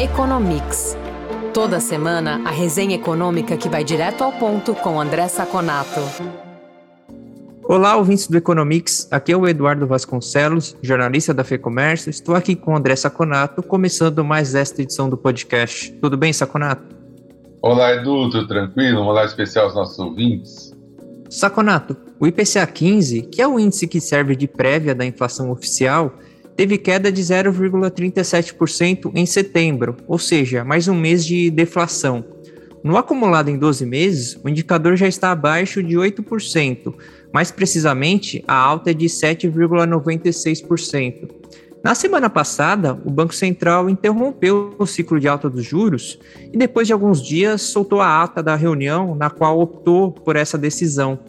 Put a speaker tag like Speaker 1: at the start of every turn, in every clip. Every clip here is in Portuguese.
Speaker 1: Economics. Toda semana, a resenha econômica que vai direto ao ponto com André Saconato.
Speaker 2: Olá, ouvintes do Economics. Aqui é o Eduardo Vasconcelos, jornalista da FEComércio. Estou aqui com o André Saconato, começando mais esta edição do podcast. Tudo bem, Saconato?
Speaker 3: Olá, Edu, tudo tranquilo? Um olá especial aos nossos ouvintes.
Speaker 2: Saconato, o IPCA 15, que é o índice que serve de prévia da inflação oficial, teve queda de 0,37% em setembro, ou seja, mais um mês de deflação. No acumulado em 12 meses, o indicador já está abaixo de 8%, mais precisamente, a alta é de 7,96%. Na semana passada, o Banco Central interrompeu o ciclo de alta dos juros e, depois de alguns dias, soltou a ata da reunião na qual optou por essa decisão.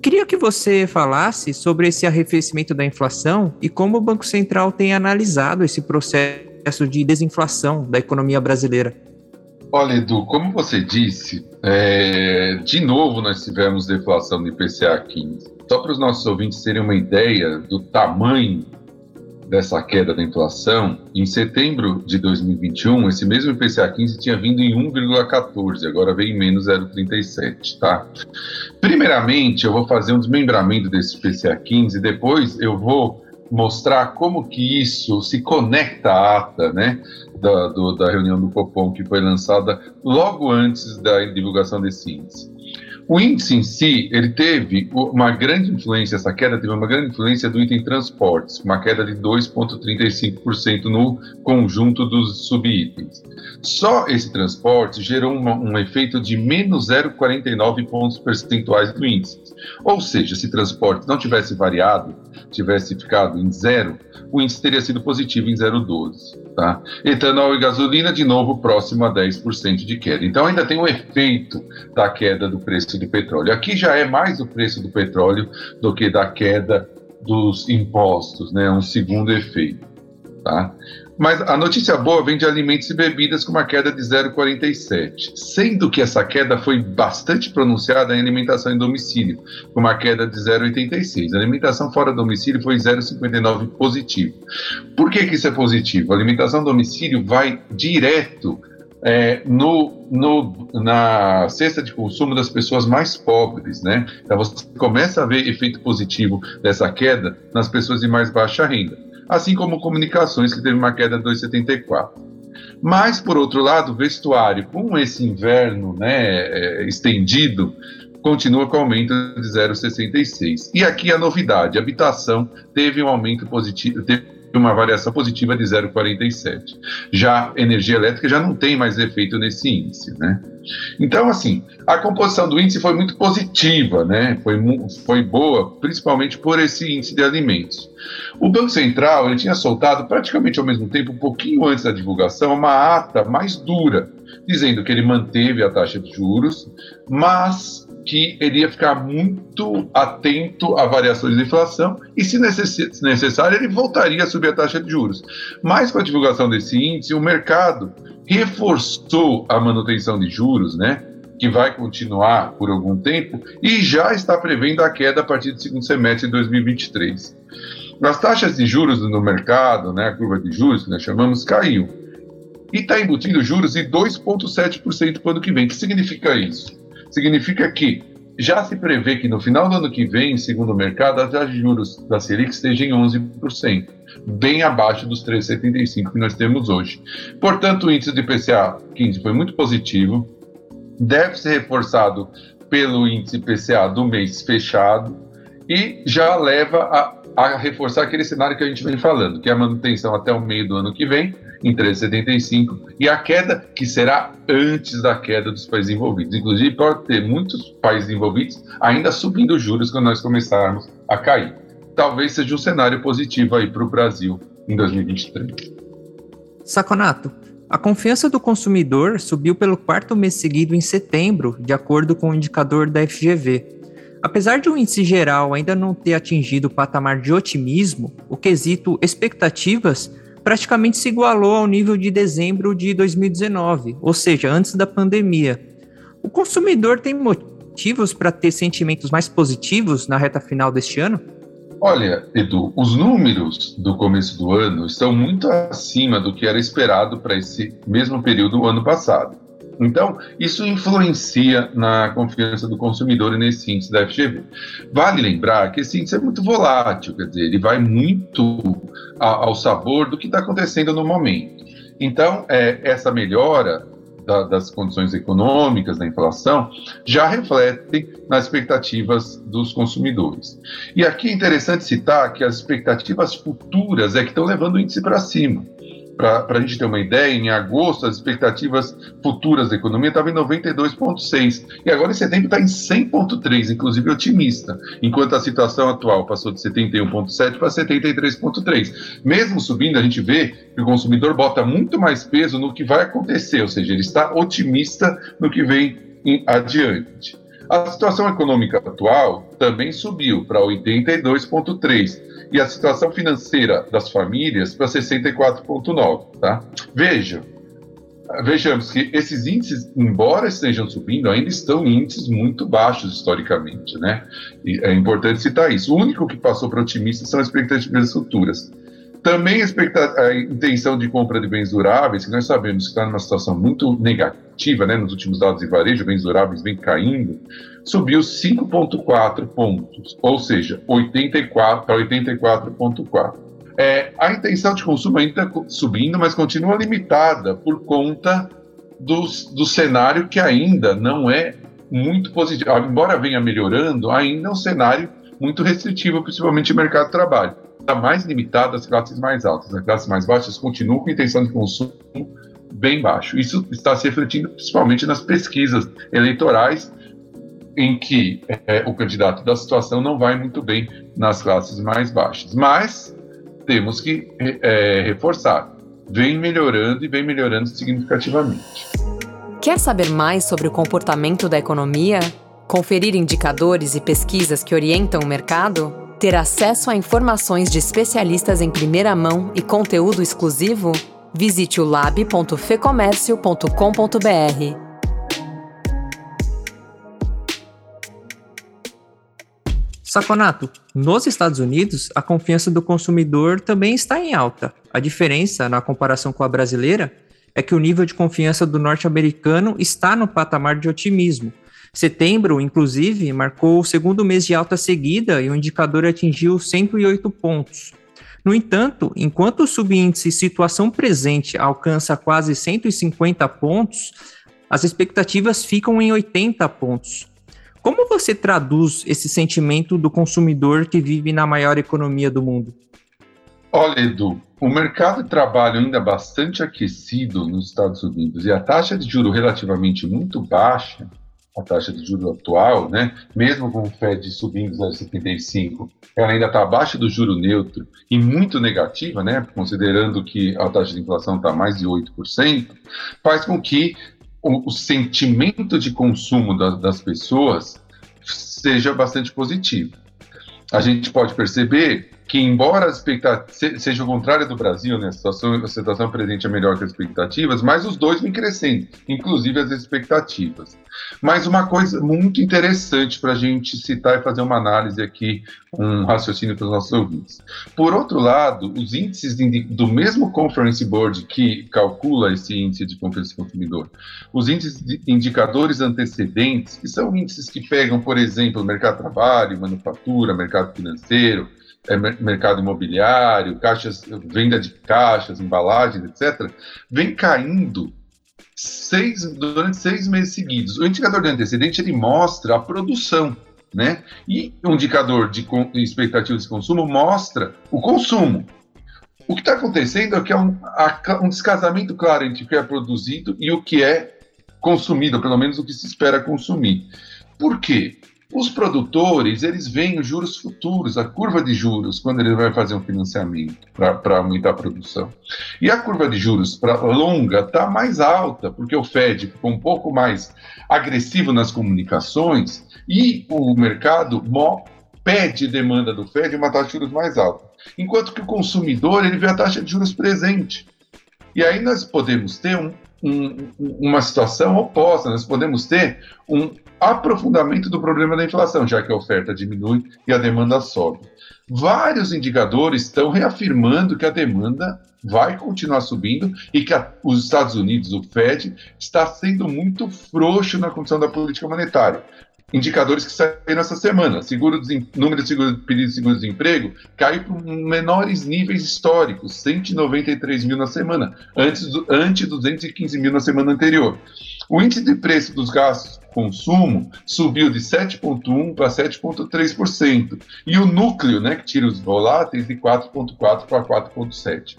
Speaker 2: Queria que você falasse sobre esse arrefecimento da inflação e como o Banco Central tem analisado esse processo de desinflação da economia brasileira.
Speaker 3: Olha, Edu, como você disse, é, de novo nós tivemos deflação do IPCA 15. Só para os nossos ouvintes terem uma ideia do tamanho dessa queda da inflação, em setembro de 2021, esse mesmo IPCA 15 tinha vindo em 1,14, agora vem em menos 0,37, tá? Primeiramente, eu vou fazer um desmembramento desse IPCA 15, depois eu vou mostrar como que isso se conecta à ata, né, da, do, da reunião do Copom que foi lançada logo antes da divulgação desse índice. O índice em si, ele teve uma grande influência, essa queda teve uma grande influência do item transportes, uma queda de 2,35% no conjunto dos subitens. Só esse transporte gerou uma, um efeito de menos 0,49 pontos percentuais do índice. Ou seja, se transporte não tivesse variado, tivesse ficado em zero, o índice teria sido positivo em 0,12. Tá? Etanol e gasolina, de novo, próximo a 10% de queda. Então, ainda tem o um efeito da queda do preço de petróleo. Aqui já é mais o preço do petróleo do que da queda dos impostos, né? um segundo efeito. Tá? Mas a notícia boa vem de alimentos e bebidas com uma queda de 0,47, sendo que essa queda foi bastante pronunciada em alimentação em domicílio, com uma queda de 0,86. A alimentação fora do domicílio foi 0,59 positivo. Por que, que isso é positivo? A alimentação domicílio vai direto é, no, no, na cesta de consumo das pessoas mais pobres, né? Então você começa a ver efeito positivo dessa queda nas pessoas de mais baixa renda assim como comunicações, que teve uma queda de 2,74. Mas, por outro lado, vestuário, com esse inverno né, é, estendido, continua com aumento de 0,66. E aqui a novidade: habitação teve um aumento positivo, teve uma variação positiva de 0,47. Já energia elétrica já não tem mais efeito nesse índice, né? Então, assim, a composição do índice foi muito positiva, né? Foi, foi boa, principalmente por esse índice de alimentos. O Banco Central ele tinha soltado praticamente ao mesmo tempo, um pouquinho antes da divulgação, uma ata mais dura, dizendo que ele manteve a taxa de juros, mas que ele ia ficar muito atento a variações de inflação e, se necessário, ele voltaria a subir a taxa de juros. Mas com a divulgação desse índice, o mercado reforçou a manutenção de juros, né? Que vai continuar por algum tempo e já está prevendo a queda a partir do segundo semestre de 2023. As taxas de juros no mercado, né, a curva de juros que nós chamamos, caiu. E está embutindo juros de 2,7% para o ano que vem. O que significa isso? Significa que já se prevê que no final do ano que vem, segundo o mercado, a taxa de juros da Selic esteja em 11%, bem abaixo dos 3,75% que nós temos hoje. Portanto, o índice de IPCA 15 foi muito positivo, deve ser reforçado pelo índice IPCA do mês fechado e já leva a, a reforçar aquele cenário que a gente vem falando, que é a manutenção até o meio do ano que vem em 3,75 e a queda que será antes da queda dos países envolvidos. Inclusive, pode ter muitos países envolvidos ainda subindo juros quando nós começarmos a cair. Talvez seja um cenário positivo aí para o Brasil em 2023.
Speaker 2: Saconato, a confiança do consumidor subiu pelo quarto mês seguido em setembro, de acordo com o indicador da FGV. Apesar de o índice geral ainda não ter atingido o patamar de otimismo, o quesito expectativas praticamente se igualou ao nível de dezembro de 2019, ou seja, antes da pandemia. O consumidor tem motivos para ter sentimentos mais positivos na reta final deste ano?
Speaker 3: Olha, Edu, os números do começo do ano estão muito acima do que era esperado para esse mesmo período do ano passado. Então, isso influencia na confiança do consumidor nesse índice da FGV. Vale lembrar que esse índice é muito volátil, quer dizer, ele vai muito ao sabor do que está acontecendo no momento. Então, é, essa melhora da, das condições econômicas, da inflação, já refletem nas expectativas dos consumidores. E aqui é interessante citar que as expectativas futuras é que estão levando o índice para cima para a gente ter uma ideia, em agosto as expectativas futuras da economia estavam em 92,6 e agora em setembro está em 100,3, inclusive otimista, enquanto a situação atual passou de 71,7 para 73,3. Mesmo subindo, a gente vê que o consumidor bota muito mais peso no que vai acontecer, ou seja, ele está otimista no que vem adiante. A situação econômica atual também subiu para 82,3 e a situação financeira das famílias para 64,9. Tá? Vejam, vejamos que esses índices, embora estejam subindo, ainda estão índices muito baixos historicamente. Né? E é importante citar isso. O único que passou para otimista são as expectativas futuras. Também a, a, intenção de compra de bens duráveis, que nós sabemos que está numa situação muito negativa, né, nos últimos dados de varejo, bens duráveis vem caindo, subiu 5,4 pontos, ou seja, 84 para 84,4. É, a intenção de consumo ainda está subindo, mas continua limitada por conta dos, do cenário que ainda não é muito positivo. Embora venha melhorando, ainda é um cenário muito restritivo, principalmente no mercado de trabalho está mais limitado às classes mais altas. As classes mais baixas continuam com intenção de consumo bem baixo. Isso está se refletindo principalmente nas pesquisas eleitorais, em que é, o candidato da situação não vai muito bem nas classes mais baixas. Mas temos que é, reforçar. Vem melhorando e vem melhorando significativamente.
Speaker 1: Quer saber mais sobre o comportamento da economia? Conferir indicadores e pesquisas que orientam o mercado? Ter acesso a informações de especialistas em primeira mão e conteúdo exclusivo? Visite o lab.fecomércio.com.br.
Speaker 2: Saconato, nos Estados Unidos, a confiança do consumidor também está em alta. A diferença, na comparação com a brasileira, é que o nível de confiança do norte-americano está no patamar de otimismo, Setembro, inclusive, marcou o segundo mês de alta seguida e o indicador atingiu 108 pontos. No entanto, enquanto o subíndice situação presente alcança quase 150 pontos, as expectativas ficam em 80 pontos. Como você traduz esse sentimento do consumidor que vive na maior economia do mundo?
Speaker 3: Olha, Edu, o mercado de trabalho ainda bastante aquecido nos Estados Unidos e a taxa de juro relativamente muito baixa a taxa de juros atual, né, mesmo com o Fed subindo 0,75, ela ainda está abaixo do juro neutro e muito negativa, né, considerando que a taxa de inflação está mais de 8%, faz com que o, o sentimento de consumo da, das pessoas seja bastante positivo. A gente pode perceber que, embora a expectativa seja o contrário do Brasil, né, a, situação, a situação presente é melhor que as expectativas, mas os dois vêm crescendo, inclusive as expectativas. Mas uma coisa muito interessante para a gente citar e fazer uma análise aqui, um raciocínio para os nossos ouvintes. Por outro lado, os índices do mesmo Conference Board que calcula esse índice de confiança do consumidor, os índices de indicadores antecedentes, que são índices que pegam, por exemplo, mercado de trabalho, manufatura, mercado financeiro, é, mercado imobiliário, caixas, venda de caixas, embalagens, etc., vem caindo seis, durante seis meses seguidos. O indicador de antecedente ele mostra a produção, né? E o indicador de expectativas de consumo mostra o consumo. O que está acontecendo é que é um, um descasamento claro entre o que é produzido e o que é consumido, pelo menos o que se espera consumir. Por quê? Os produtores, eles veem os juros futuros, a curva de juros, quando ele vai fazer um financiamento para aumentar a produção. E a curva de juros para longa está mais alta, porque o Fed ficou um pouco mais agressivo nas comunicações e o mercado pede demanda do Fed uma taxa de juros mais alta. Enquanto que o consumidor, ele vê a taxa de juros presente. E aí nós podemos ter um, um, uma situação oposta, nós podemos ter um, aprofundamento do problema da inflação, já que a oferta diminui e a demanda sobe. Vários indicadores estão reafirmando que a demanda vai continuar subindo e que a, os Estados Unidos, o Fed, está sendo muito frouxo na condição da política monetária. Indicadores que saíram essa semana. Seguro número de seguro, pedidos de seguro-desemprego caiu para menores níveis históricos, 193 mil na semana, antes do, ante 215 mil na semana anterior. O índice de preço dos gastos consumo subiu de 7,1% para 7,3%. E o núcleo, né, que tira os voláteis, de 4,4% para 4,7%.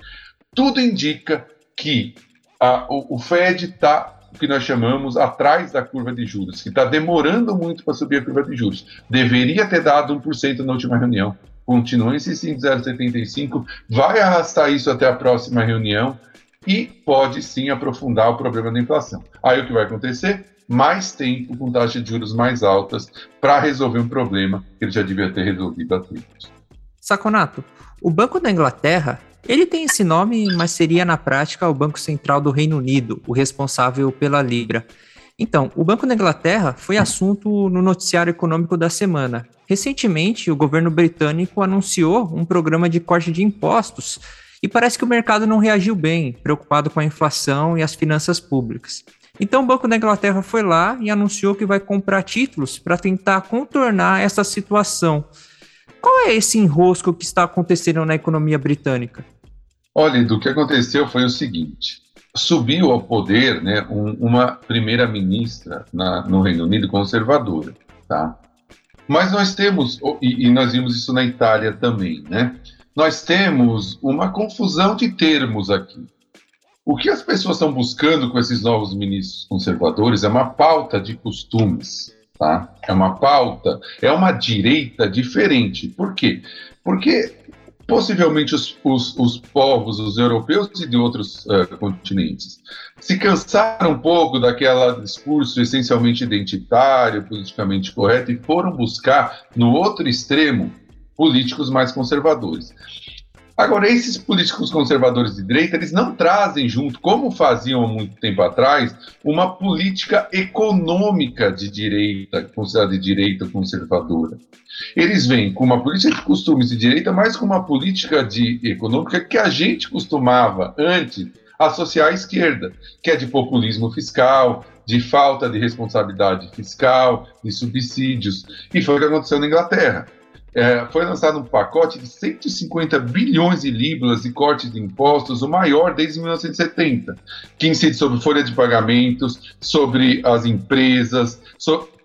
Speaker 3: Tudo indica que a, o, o Fed está o que nós chamamos atrás da curva de juros, que está demorando muito para subir a curva de juros. Deveria ter dado 1% na última reunião, continua insistindo em 0,75, vai arrastar isso até a próxima reunião e pode sim aprofundar o problema da inflação. Aí o que vai acontecer? Mais tempo com taxas de juros mais altas para resolver um problema que ele já devia ter resolvido há tempos.
Speaker 2: Saconato, o Banco da Inglaterra ele tem esse nome, mas seria na prática o Banco Central do Reino Unido, o responsável pela Libra. Então, o Banco da Inglaterra foi assunto no noticiário econômico da semana. Recentemente, o governo britânico anunciou um programa de corte de impostos e parece que o mercado não reagiu bem, preocupado com a inflação e as finanças públicas. Então, o Banco da Inglaterra foi lá e anunciou que vai comprar títulos para tentar contornar essa situação. Qual é esse enrosco que está acontecendo na economia britânica?
Speaker 3: Olha, do que aconteceu foi o seguinte: subiu ao poder né, um, uma primeira-ministra no Reino Unido conservadora, tá? Mas nós temos, e, e nós vimos isso na Itália também, né? Nós temos uma confusão de termos aqui. O que as pessoas estão buscando com esses novos ministros conservadores é uma pauta de costumes. Tá? É uma pauta, é uma direita diferente. Por quê? Porque possivelmente os, os, os povos, os europeus e de outros uh, continentes, se cansaram um pouco daquele discurso essencialmente identitário, politicamente correto, e foram buscar, no outro extremo, políticos mais conservadores. Agora, esses políticos conservadores de direita, eles não trazem junto, como faziam há muito tempo atrás, uma política econômica de direita, considerada de direita conservadora. Eles vêm com uma política de costumes de direita, mas com uma política de econômica que a gente costumava antes associar à esquerda, que é de populismo fiscal, de falta de responsabilidade fiscal, de subsídios. E foi o que aconteceu na Inglaterra é, foi lançado um pacote de 150 bilhões de libras de cortes de impostos, o maior desde 1970, que incide sobre folha de pagamentos, sobre as empresas,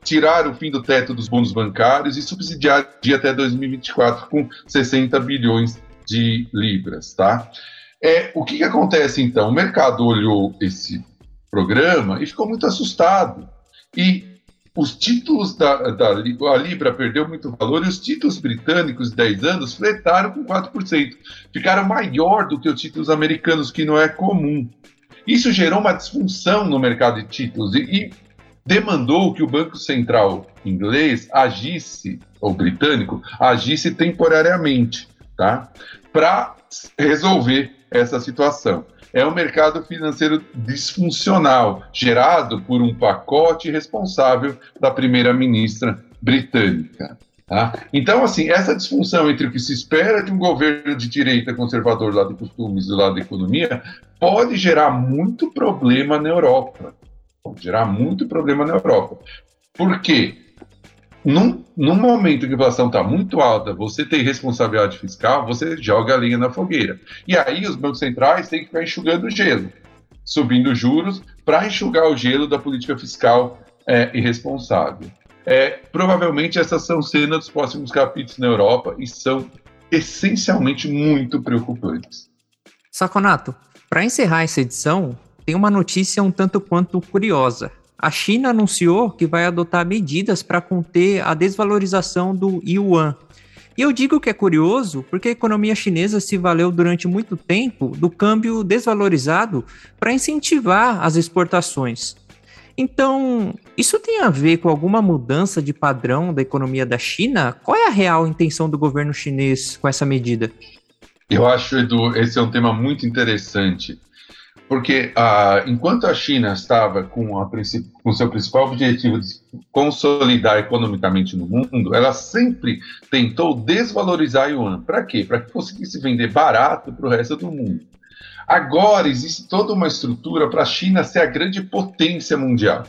Speaker 3: tirar o fim do teto dos bônus bancários e subsidiar de até 2024 com 60 bilhões de libras, tá? É, o que, que acontece então? O mercado olhou esse programa e ficou muito assustado. E os títulos da, da a Libra perdeu muito valor e os títulos britânicos de 10 anos fletaram com 4%. Ficaram maior do que os títulos americanos, que não é comum. Isso gerou uma disfunção no mercado de títulos e, e demandou que o Banco Central inglês agisse, ou britânico, agisse temporariamente, tá? Para resolver essa situação é um mercado financeiro disfuncional, gerado por um pacote responsável da primeira-ministra britânica. Tá? Então, assim, essa disfunção entre o que se espera de um governo de direita conservador do lado de costumes e do lado da economia pode gerar muito problema na Europa. Pode gerar muito problema na Europa. Por quê? Num, num momento que a inflação está muito alta, você tem responsabilidade fiscal, você joga a linha na fogueira. E aí os bancos centrais têm que ficar enxugando gelo, subindo juros para enxugar o gelo da política fiscal é, irresponsável. É, provavelmente essas são cenas dos próximos capítulos na Europa e são essencialmente muito preocupantes.
Speaker 2: Saconato, para encerrar essa edição, tem uma notícia um tanto quanto curiosa. A China anunciou que vai adotar medidas para conter a desvalorização do yuan. E eu digo que é curioso porque a economia chinesa se valeu durante muito tempo do câmbio desvalorizado para incentivar as exportações. Então, isso tem a ver com alguma mudança de padrão da economia da China? Qual é a real intenção do governo chinês com essa medida?
Speaker 3: Eu acho, Edu, esse é um tema muito interessante Porque ah, enquanto a China estava com, a, com seu principal objetivo de consolidar economicamente no mundo, ela sempre tentou desvalorizar yuan. Para quê? Para que conseguisse vender barato para o resto do mundo. Agora existe toda uma estrutura para a China ser a grande potência mundial.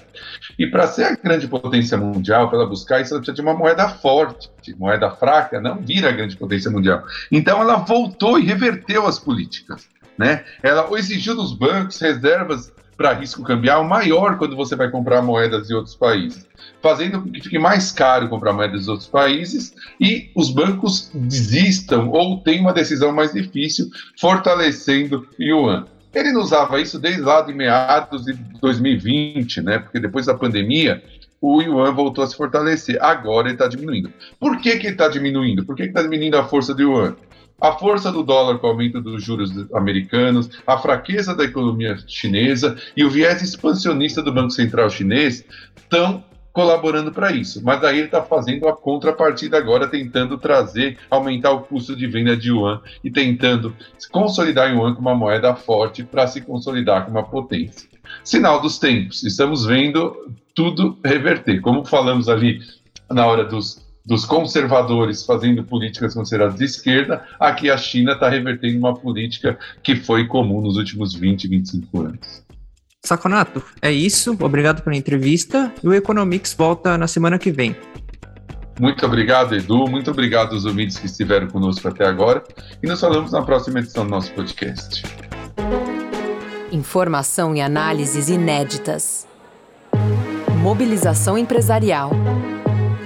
Speaker 3: E para ser a grande potência mundial, para ela buscar isso, ela precisa de uma moeda forte. Moeda fraca não vira a grande potência mundial. Então ela voltou e reverteu as políticas. Né? Ela exigiu dos bancos reservas para risco cambial maior quando você vai comprar moedas de outros países, fazendo com que fique mais caro comprar moedas de outros países e os bancos desistam ou tenham uma decisão mais difícil, fortalecendo o yuan. Ele não usava isso desde lá de meados de 2020, né? Porque depois da pandemia, o yuan voltou a se fortalecer. Agora ele está diminuindo. Por que, que ele está diminuindo? Por que está diminuindo a força do yuan? A força do dólar com o aumento dos juros americanos, a fraqueza da economia chinesa e o viés expansionista do Banco Central chinês estão colaborando para isso. Mas aí ele está fazendo a contrapartida agora, tentando trazer, aumentar o custo de venda de yuan e tentando consolidar yuan como uma moeda forte para se consolidar como uma potência. Sinal dos tempos, estamos vendo tudo reverter. Como falamos ali na hora dos dos conservadores fazendo políticas consideradas de esquerda, aqui a China está revertendo uma política que foi comum nos últimos 20, 25 anos.
Speaker 2: Saconato, é isso. Obrigado pela entrevista. E o Economics volta na semana que vem.
Speaker 3: Muito obrigado, Edu. Muito obrigado aos ouvintes que estiveram conosco até agora. E nos falamos na próxima edição do nosso podcast.
Speaker 1: Informação e análises inéditas. Mobilização empresarial